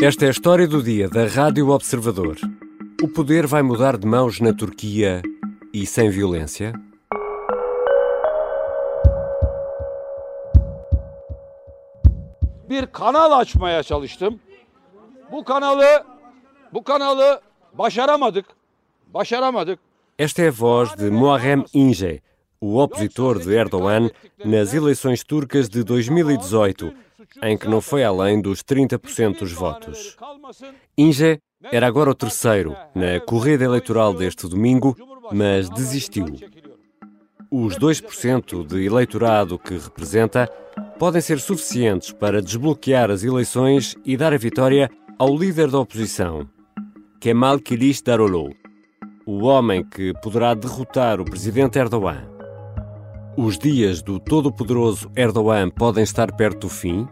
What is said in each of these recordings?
Esta é a história do dia da Rádio Observador. O poder vai mudar de mãos na Turquia e sem violência? bir kanal açmaya çalıştım. Bu kanalı bu kanalı başaramadık. Başaramadık. Esta é a voz de Muharrem İnce, o opositor de Erdogan nas eleições turcas de 2018, em que não foi além dos 30% dos votos. Inge era agora o terceiro na corrida eleitoral deste domingo, mas desistiu. Os 2% de eleitorado que representa podem ser suficientes para desbloquear as eleições e dar a vitória ao líder da oposição, Kemal Kılıçdaroğlu, o homem que poderá derrotar o presidente Erdogan. Os dias do todo-poderoso Erdogan podem estar perto do fim?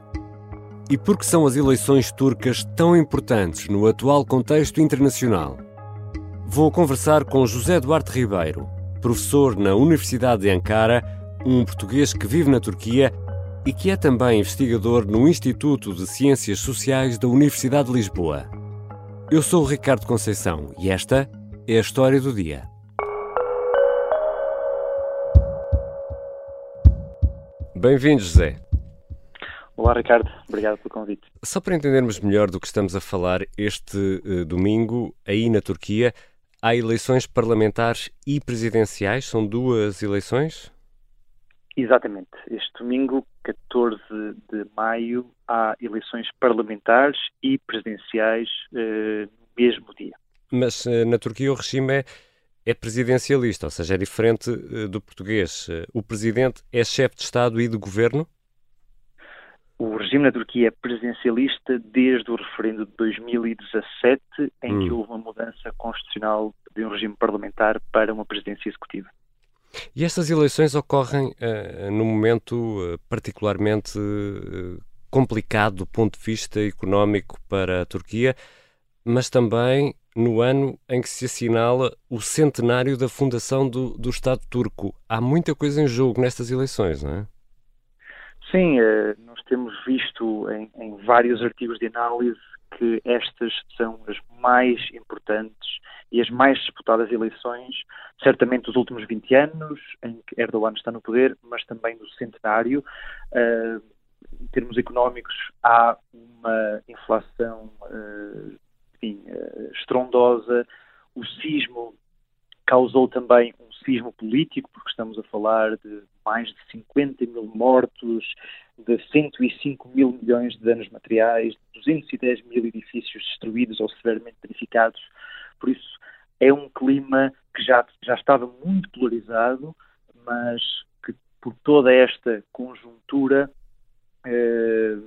E por que são as eleições turcas tão importantes no atual contexto internacional? Vou conversar com José Duarte Ribeiro, professor na Universidade de Ankara, um português que vive na Turquia e que é também investigador no Instituto de Ciências Sociais da Universidade de Lisboa. Eu sou o Ricardo Conceição e esta é a história do dia. Bem-vindo, José. Olá, Ricardo. Obrigado pelo convite. Só para entendermos melhor do que estamos a falar, este uh, domingo, aí na Turquia, há eleições parlamentares e presidenciais? São duas eleições? Exatamente. Este domingo, 14 de maio, há eleições parlamentares e presidenciais uh, no mesmo dia. Mas uh, na Turquia o regime é, é presidencialista, ou seja, é diferente uh, do português. o presidente é chefe de Estado e de governo? O regime na Turquia é presidencialista desde o referendo de 2017, em hum. que houve uma mudança constitucional de um regime parlamentar para uma presidência executiva. E estas eleições ocorrem uh, num momento uh, particularmente uh, complicado do ponto de vista económico para a Turquia, mas também no ano em que se assinala o centenário da fundação do, do Estado turco. Há muita coisa em jogo nestas eleições, não é? Sim, nós temos visto em, em vários artigos de análise que estas são as mais importantes e as mais disputadas eleições, certamente dos últimos 20 anos, em que Erdogan está no poder, mas também no centenário. Uh, em termos económicos, há uma inflação uh, uh, estrondosa, o sismo causou também um sismo político, porque estamos a falar de mais de 50 mil mortos, de 105 mil milhões de danos materiais, de 210 mil edifícios destruídos ou severamente danificados. Por isso, é um clima que já, já estava muito polarizado, mas que por toda esta conjuntura,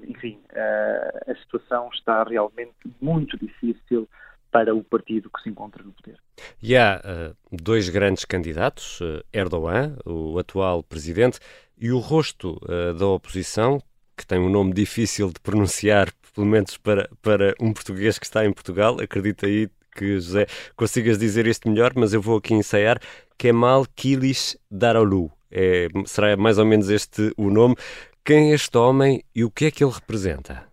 enfim, eh, a situação está realmente muito difícil para o partido que se encontra no poder. E há uh, dois grandes candidatos, Erdogan, o atual presidente, e o rosto uh, da oposição, que tem um nome difícil de pronunciar, pelo menos para, para um português que está em Portugal. Acredita aí que, José, consigas dizer isto melhor, mas eu vou aqui ensaiar. Kemal Kilis Darolu. É, será mais ou menos este o nome. Quem é este homem e o que é que ele representa?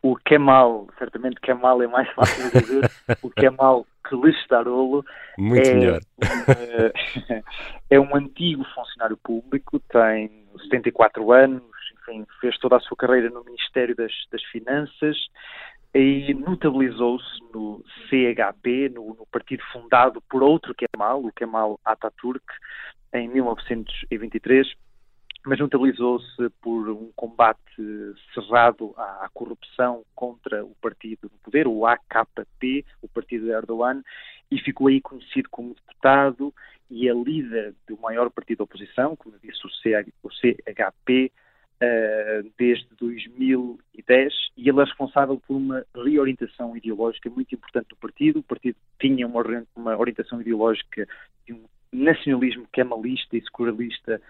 o Kemal, certamente Kemal é mais fácil de dizer, o Kemal Kılıçdaroğlu Muito é, melhor. Um, é um antigo funcionário público, tem 74 anos, enfim, fez toda a sua carreira no Ministério das, das Finanças e notabilizou-se no CHP, no, no, partido fundado por outro Kemal, o Kemal Atatürk, em 1923 mas notabilizou-se por um combate cerrado à corrupção contra o partido no poder, o AKP, o partido de Erdogan, e ficou aí conhecido como deputado e é líder do maior partido da oposição, como disse, o CHP, eh, desde 2010, e ele é responsável por uma reorientação ideológica muito importante do partido. O partido tinha uma, orientação ideológica de um nacionalismo kemalista e securalista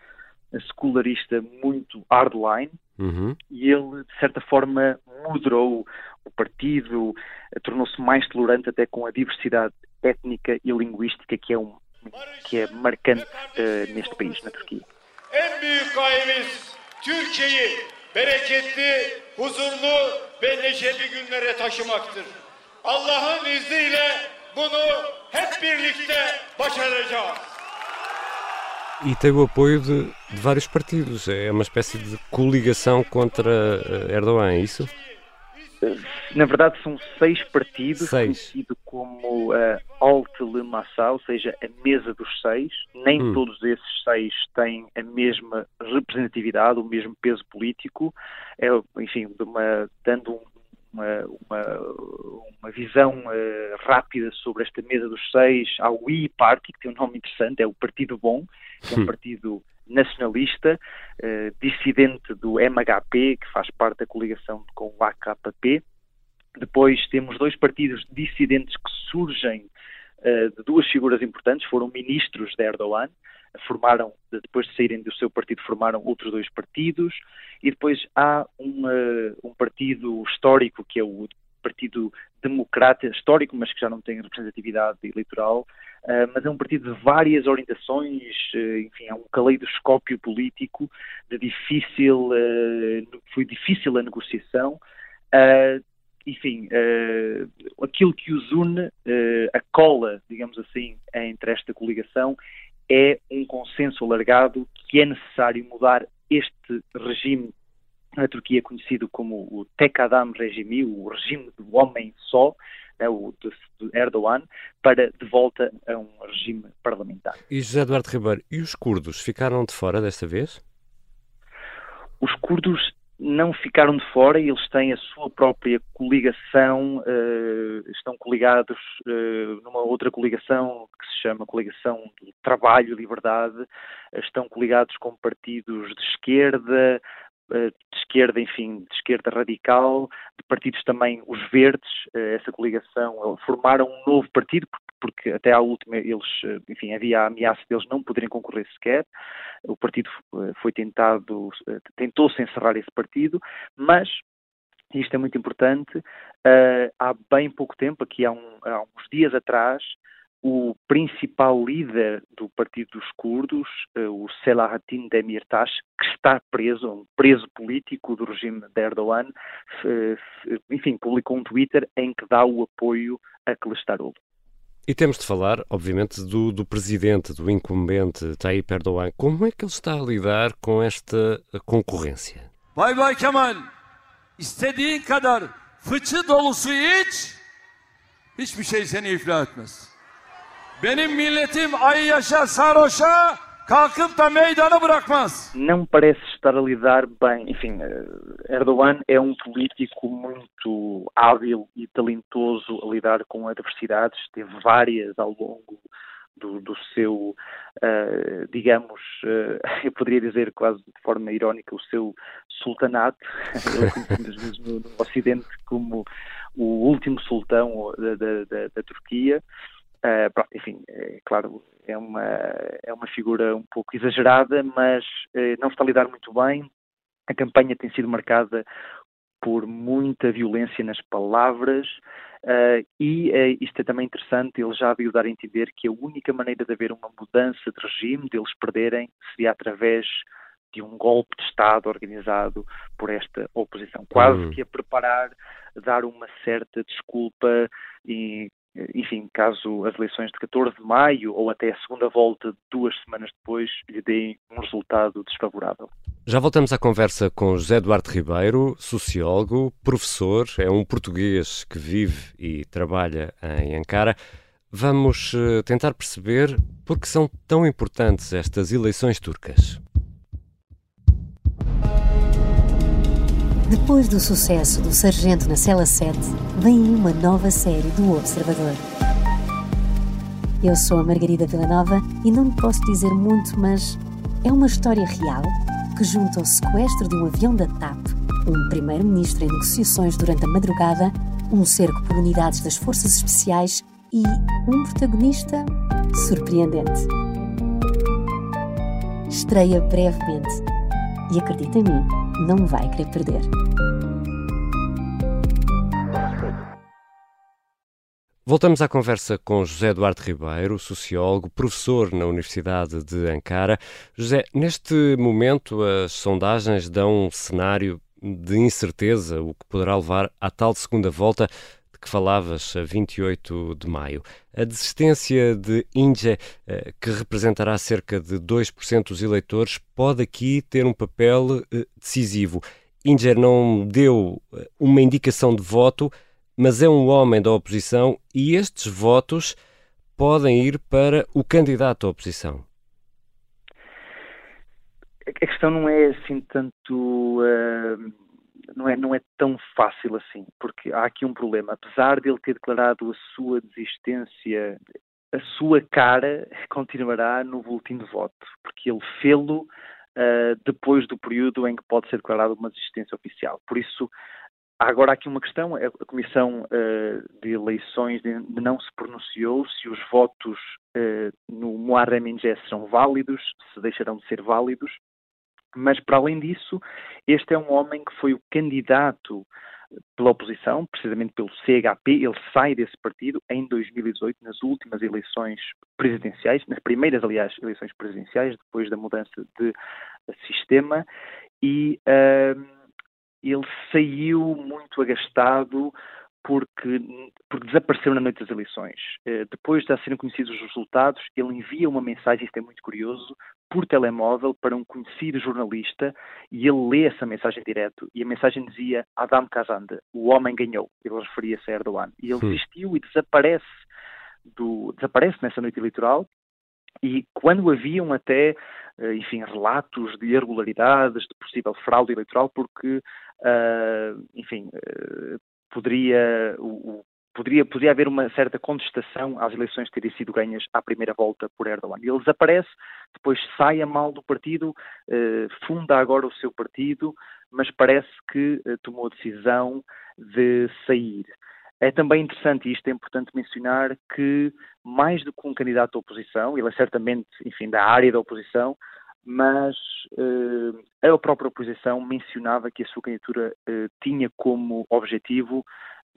secularista muito hardline uhum. e ele, de certa forma, moderou o partido, tornou-se mais tolerante até com a diversidade étnica e linguística que é, um, que é marcante uh, neste país, na Turquia. En büyük gayemiz Türkiye'yi bereketli, huzurlu ve neşeli günlere taşımaktır. Allah'ın izniyle bunu hep birlikte başaracağız. E tem o apoio de, de vários partidos. É uma espécie de coligação contra eh, Erdogan, é isso? Na verdade, são seis partidos, Seis. conhecido como uh, Alt Le Massa, ou seja, a mesa dos seis. Nem Hum. todos esses seis têm a mesma representatividade, o mesmo peso político. É, enfim, uma- dando um- uma, uma, uma visão eh, rápida sobre esta mesa dos seis, há o I Party, que tem um nome interessante, é o Partido Bom, que é um partido nacionalista, eh, dissidente do MHP, que faz parte da coligação com o AKP. Depois temos dois partidos dissidentes que surgem eh, de duas figuras importantes, foram ministros de Erdogan, formaram, depois de saírem do seu partido, formaram outros dois partidos, e depois há um, eh, um partido histórico, que é o Partido Democrata, histórico, mas que já não tem representatividade eleitoral, eh, mas é um partido de várias orientações, eh, enfim, é um caleidoscópio político de difícil, eh, foi difícil a negociação, enfim, aquilo que os une, a cola, digamos assim, entre esta coligação, é um consenso alargado que é necessário mudar este regime na Turquia conhecido como o Tek Adam regime, o regime do homem só, né, o de Erdogan, para de volta a um regime parlamentar. E José Eduardo Ribeiro, e os curdos ficaram de fora desta vez? Os curdos não ficaram de fora, eles têm a sua própria coligação, eh, estão coligados eh, numa outra coligação que se chama Coligação do Trabalho e Liberdade, eh, estão coligados com partidos de esquerda, esquerda, enfim, de esquerda radical, de partidos também os verdes, eh, essa coligação, eh, formaram um novo partido, porque- até à última eles, eh, enfim, havia a ameaça deles não poderem concorrer sequer, o partido foi tentado, tentou-se encerrar esse partido, mas isto é muito importante, há bem pouco tempo, aqui há, um- há uns dias atrás, o principal líder do Partido dos Curdos, eh, o Selahattin Demirtas, que está preso, um preso político do regime de Erdogan, enfim, publicou um Twitter em que dá o apoio a Kılıçdaroğlu. E temos de falar, obviamente, do, do presidente, do incumbente Tayyip Erdogan. Como é que ele está a lidar com esta concorrência? Bay Bay Kemal, istediğin kadar fıçı dolusu iç, hiçbir şey seni iflah etmez. Não parece estar a lidar bem. Enfim, eh, Erdogan é um político muito hábil e talentoso a lidar com adversidades, teve várias ao longo do, do seu, eh, digamos, eh, eu poderia dizer quase de forma irónica, o seu sultanato. Ele conhecido no, no Ocidente como o último sultão da, da, da, da Turquia. Uh, pronto, enfim, é claro, é uma, é uma figura um pouco exagerada, mas uh, não está a lidar muito bem. A campanha tem sido marcada por muita violência nas palavras uh, e isto é também interessante, ele já veio dar a entender que a única maneira de haver uma mudança de regime, deles perderem, seria através de um golpe de Estado organizado por esta oposição. Quase Hum. que a preparar, dar uma certa desculpa e enfim, caso as eleições de 14 de maio ou até a segunda volta, duas semanas depois, lhe deem um resultado desfavorável. Já voltamos à conversa com José Eduardo Ribeiro, sociólogo, professor, é um português que vive e trabalha em Ankara. Vamos eh, tentar perceber por que são tão importantes estas eleições turcas. Depois do sucesso do Sargento na Cela 7, vem uma nova série do Observador. Eu sou a Margarida Villanova e não posso dizer muito, mas é uma história real que junta o sequestro de um avião da TAP, um primeiro-ministro em negociações durante a madrugada, um cerco por unidades das forças especiais e um protagonista surpreendente. Estreia brevemente. E acredita em mim, não vai querer perder. Voltamos à conversa com José Eduardo Ribeiro, sociólogo, professor na Universidade de Ankara. José, neste momento as sondagens dão um cenário de incerteza, o que poderá levar à tal segunda volta de que falavas, a 28 de maio. A desistência de Inge, eh, que representará cerca de 2% dos eleitores, pode aqui ter um papel eh, decisivo. Inger não deu eh, uma indicação de voto, mas é um homem da oposição e estes votos podem ir para o candidato à oposição. A questão não é assim tanto. Uh não é, não é tão fácil assim, porque há aqui um problema. Apesar de ele ter declarado a sua desistência, a sua cara continuará no boletim de voto, porque ele fê-lo uh, depois do período em que pode ser declarada uma desistência oficial. Por isso, há agora aqui uma questão: a Comissão uh, de Eleições não se pronunciou se os votos uh, no Muharrem Injé serão válidos, se deixarão de ser válidos. Mas, para além disso, este é um homem que foi o candidato pela oposição, precisamente pelo CHP, ele sai desse partido em 2018, nas últimas eleições presidenciais, nas primeiras, aliás, eleições presidenciais, depois da mudança de sistema, e uh, ele saiu muito agastado porque, porque desapareceu na noite das eleições. Uh, depois de serem conhecidos os resultados, ele envia uma mensagem, isto é muito curioso, por telemóvel para um conhecido jornalista e ele lê essa mensagem direto e a mensagem dizia Adam Kazande, o homem ganhou. Ele referia-se a Erdogan. E ele desistiu e desaparece, do, desaparece nessa noite eleitoral e quando haviam até, eh, enfim, relatos de irregularidades, de possível fraude eleitoral, porque, uh, enfim, uh, poderia o, poderia, poderia haver uma certa contestação às eleições terem sido ganhas à primeira volta por Erdogan. Ele desaparece, depois sai a mal do partido, eh, funda agora o seu partido, mas parece que eh, tomou a decisão de sair. É também interessante, e isto é importante mencionar, que mais do que um candidato à oposição, ele é certamente, enfim, da área da oposição, mas eh, a própria oposição mencionava que a sua candidatura eh, tinha como objetivo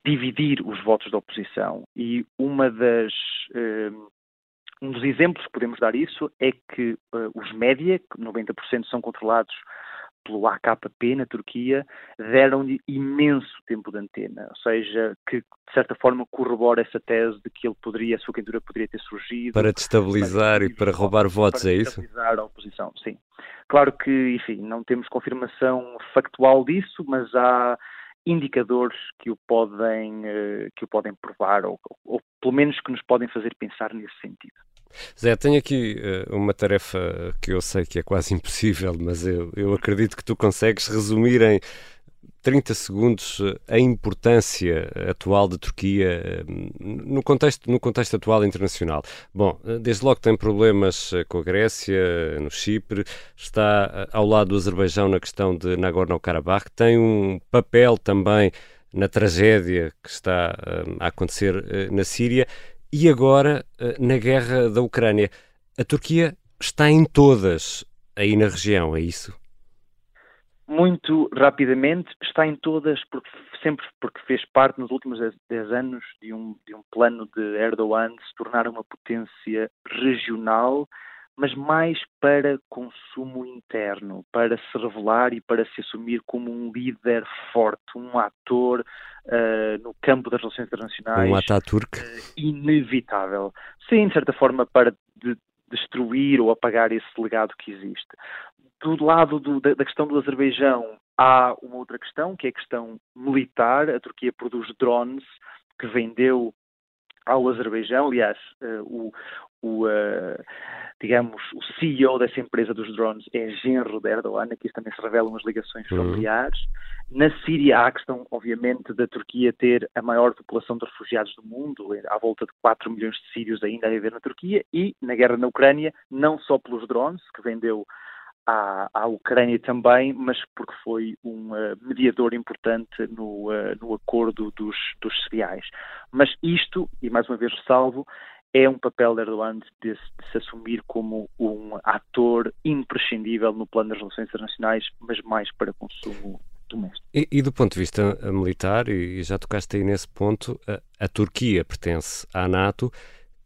dividir os votos da oposição. E uma das, uh, um dos exemplos que podemos dar isso é que uh, os média, que 90% são controlados pelo AKP na Turquia, deram-lhe imenso tempo de antena, ou seja, que de certa forma corrobora essa tese de que ele poderia, a sua candidatura poderia ter surgido para destabilizar para e para roubar votos, para é isso? Para a oposição, sim. Claro que, enfim, não temos confirmação factual disso, mas há indicadores que o podem, eh, que o podem provar, ou, ou pelo menos que nos podem fazer pensar nesse sentido. Zé, tenho aqui uh, uma tarefa que eu sei que é quase impossível, mas eu, eu acredito que tu consegues resumir em 30 segundos eh, a importância atual da Turquia eh, no contexto, no contexto atual internacional. Bom, eh, desde logo tem problemas com a Grécia, no Chipre, está ao lado do Azerbaijão na questão de Nagorno-Karabakh, tem um papel também na tragédia que está a acontecer na Síria e agora na guerra da Ucrânia. A Turquia está em todas aí na região, é isso? Muito rapidamente, está em todas, porque, sempre porque fez parte nos últimos 10 anos de um, de um plano de Erdogan de se tornar uma potência regional, mas mais para consumo interno, para se revelar e para se assumir como um líder forte, um ator uh, no campo das relações internacionais. Um Ataturk. Uh, inevitável. Sim, de certa forma, para de, destruir ou apagar esse legado que existe do lado do, da, da questão do Azerbaijão, há uma outra questão, que é a questão militar. A Turquia produz drones que vendeu ao Azerbaijão. Aliás, uh, o, o uh, digamos, o CEO dessa empresa dos drones é genro de Erdogan. Aqui também se revelam as ligações uhum. familiares. Na Síria há a questão, obviamente, da Turquia ter a maior população de refugiados do mundo, à volta de 4 milhões de sírios ainda a viver na Turquia, e na guerra na Ucrânia, não só pelos drones, que vendeu à, à Ucrânia também, mas porque foi um uh, mediador importante no, uh, no acordo dos, dos cereais. Mas isto, e mais uma vez ressalvo, é um papel de Erdogan de, de, se assumir como um ator imprescindível no plano das relações internacionais, mas mais para consumo. E, e do ponto de vista militar, e já tocaste aí nesse ponto, a, a Turquia pertence à NATO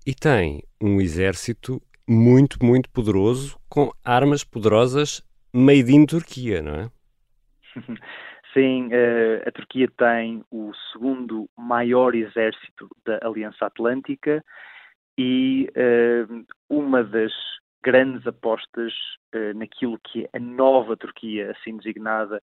e tem um exército muito, muito poderoso, com armas poderosas made in Turquia, não é? Sim, a Turquia tem o segundo maior exército da Aliança Atlântica e uma das grandes apostas naquilo que é a nova Turquia, assim designada,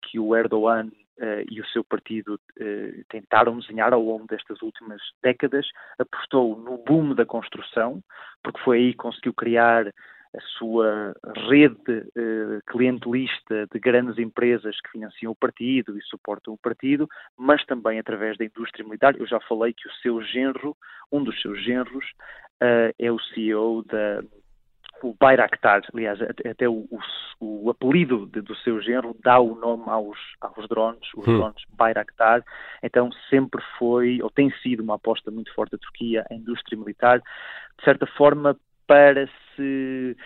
que o Erdogan uh, e o seu partido uh, tentaram desenhar ao longo destas últimas décadas, apostou no boom da construção, porque foi aí que conseguiu criar a sua rede uh, clientelista de grandes empresas que financiam o partido e suportam o partido, mas também através da indústria militar. Eu já falei que o seu genro, um dos seus genros, é o CEO da, o Bayraktar, aliás, até o, o, o apelido de, do seu genro dá o nome aos, aos drones, os hum. drones Bayraktar, então sempre foi, ou tem sido uma aposta muito forte da Turquia em indústria militar, de certa forma para se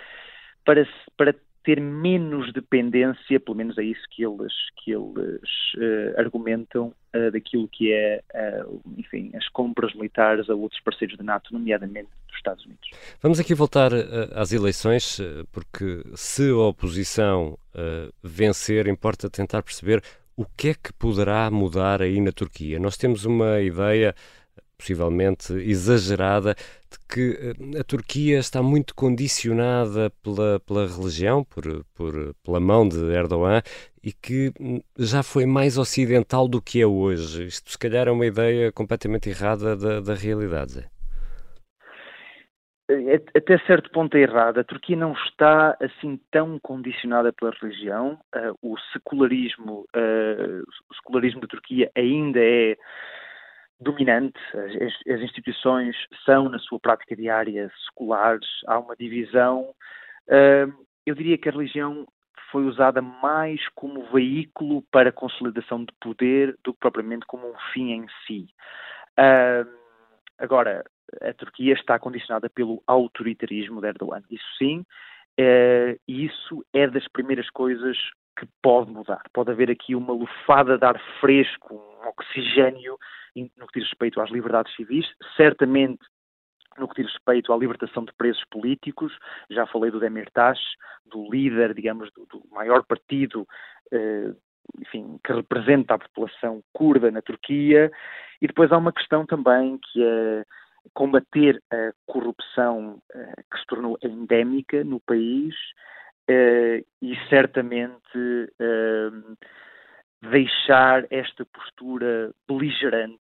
para, para ter menos dependência, pelo menos é isso que eles, que eles uh, argumentam, uh, daquilo que é, uh, enfim, as compras militares a outros parceiros da NATO, nomeadamente dos Estados Unidos. Vamos aqui voltar às eleições, porque se a oposição vencer, importa tentar perceber o que é que poderá mudar aí na Turquia. Nós temos uma ideia possivelmente exagerada, de que eh, a Turquia está muito condicionada pela, pela religião, por, por, pela mão de Erdogan, e que hum, já foi mais ocidental do que é hoje. Isto, se calhar, é uma ideia completamente errada da, da realidade. É, até certo ponto é errado. A Turquia não está assim tão condicionada pela religião. Uh, o secularismo, uh, o secularismo da Turquia ainda é dominante. As, as, instituições são, na sua prática diária, seculares. Há uma divisão. Eu diria que a religião foi usada mais como veículo para a consolidação de poder do que propriamente como um fim em si. Agora, a Turquia está condicionada pelo autoritarismo de Erdogan. Isso sim, uh, isso é das primeiras coisas que pode mudar. Pode haver aqui uma lufada de ar fresco, um oxigênio no que diz respeito às liberdades civis, certamente no que diz respeito à libertação de presos políticos, já falei do Demirtas, do líder, digamos, do, do maior partido, eh, enfim, que representa a população curda na Turquia, e depois há uma questão também que é combater a corrupção eh, que se tornou endémica no país e certamente eh, deixar esta postura beligerante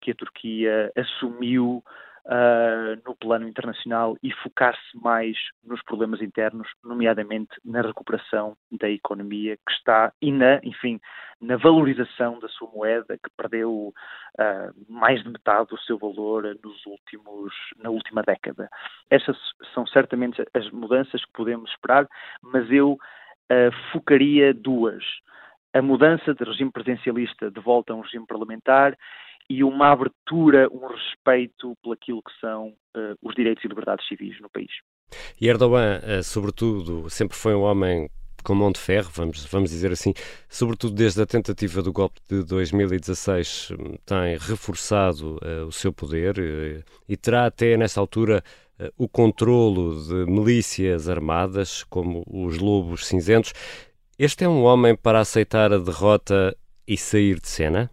que a Turquia assumiu uh, no plano internacional e focar-se mais nos problemas internos, nomeadamente na recuperação da economia que está e na, enfim, na valorização da sua moeda que perdeu uh, mais de metade do seu valor nos últimos, na última década. Essas são certamente as mudanças que podemos esperar, mas eu uh, focaria duas a mudança de regime presidencialista de volta a um regime parlamentar e uma abertura, um respeito pelaquilo que são uh, os direitos e liberdades civis no país. E Erdogan, uh, sobretudo, sempre foi um homem com mão de ferro, vamos, vamos dizer assim, sobretudo desde a tentativa do golpe de 2016, hum, tem reforçado uh, o seu poder e terá até nessa altura o controlo de milícias armadas, como os Lobos Cinzentos. Este é um homem para aceitar a derrota e sair de cena?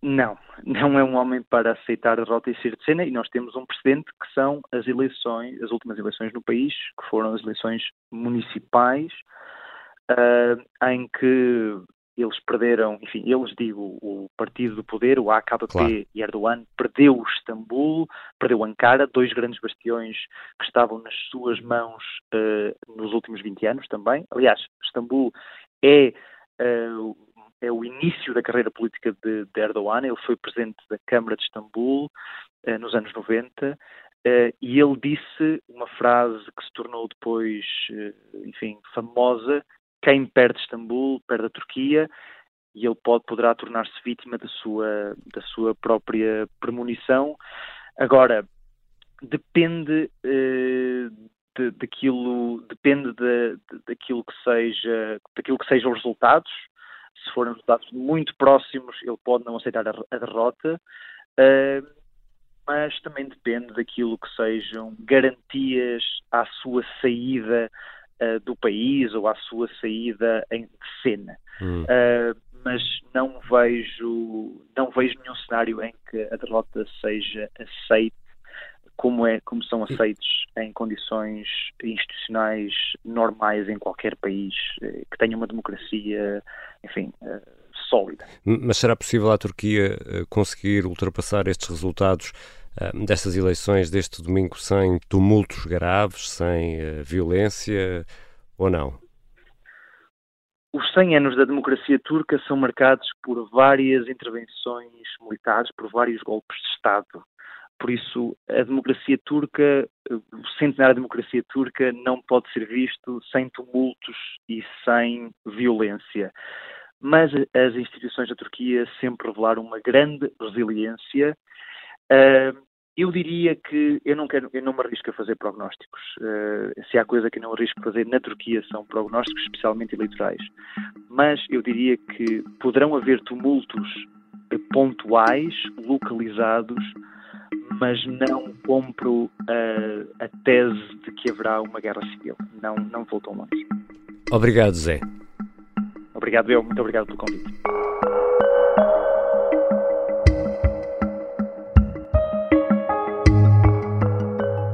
Não, não é um homem para aceitar a derrota e sair de cena e nós temos um precedente que são as eleições, as últimas eleições no país, que foram as eleições municipais, uh, em que eles perderam, enfim, eles digo, o partido do poder, o AKP claro. e Erdogan, perdeu Istambul, perdeu Ankara, dois grandes bastiões que estavam nas suas mãos uh, nos últimos 20 anos também. Aliás, Istambul é, uh, é o início da carreira política de, de, Erdogan, ele foi presidente da Câmara de Istambul uh, nos anos 90. e ele disse uma frase que se tornou depois, enfim, famosa, quem perde Istambul perde a Turquia e ele pode, poderá tornar-se vítima da sua, da sua própria premonição. Agora, depende eh, de, daquilo, depende de, de, daquilo que seja, daquilo que sejam os resultados. Se forem resultados muito próximos, ele pode não aceitar a, a derrota, eh, mas também depende daquilo que sejam garantias à sua saída uh, do país ou à sua saída em cena. Hum. Uh, mas não vejo, não vejo nenhum cenário em que a derrota seja aceite como, é, como são aceitos em condições institucionais normais em qualquer país eh, que tenha uma democracia, enfim, eh, sólida. Mas será possível à Turquia eh, conseguir ultrapassar estes resultados destas eleições deste domingo sem tumultos graves, sem violência ou não? Os 100 anos da democracia turca são marcados por várias intervenções militares, por vários golpes de Estado. Por isso, a democracia turca, o centenário da democracia turca não pode ser visto sem tumultos e sem violência. Mas as instituições da Turquia sempre revelaram uma grande resiliência. Uh, eu diria que eu não quero, eu não me arrisco a fazer prognósticos. Se há coisa que eu não arrisco a fazer na Turquia são prognósticos, especialmente eleitorais. Mas eu diria que poderão haver tumultos pontuais, localizados, mas não compro uh, a tese de que haverá uma guerra civil. Não, não vou tão longe. Obrigado, Zé. Obrigado eu, muito obrigado pelo convite.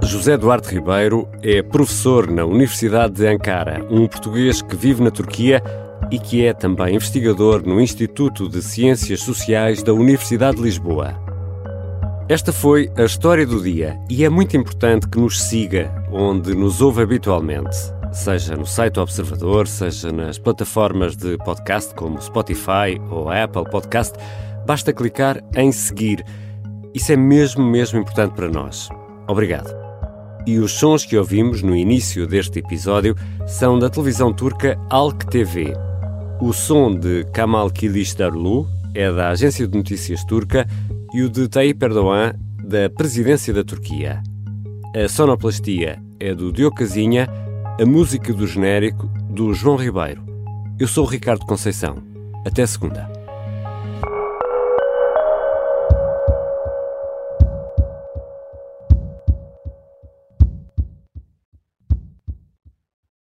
José Duarte Ribeiro é professor na Universidade de Ankara, um português que vive na Turquia e que é também investigador no Instituto de Ciências Sociais da Universidade de Lisboa. Esta foi a história do dia e é muito importante que nos siga onde nos ouve habitualmente, seja no site do Observador, seja nas plataformas de podcast como Spotify ou Apple Podcast. Basta clicar em seguir. Isso é mesmo, mesmo importante para nós. Obrigado. E os sons que ouvimos no início deste episódio são da televisão turca Alk TV. O som de Kamal Kilicdaroglu é da agência de notícias turca e o de Tayyip Erdogan, da presidência da Turquia. A sonoplastia é do Diogo Casinha, a música do genérico do João Ribeiro. Eu sou o Ricardo Conceição. Até segunda.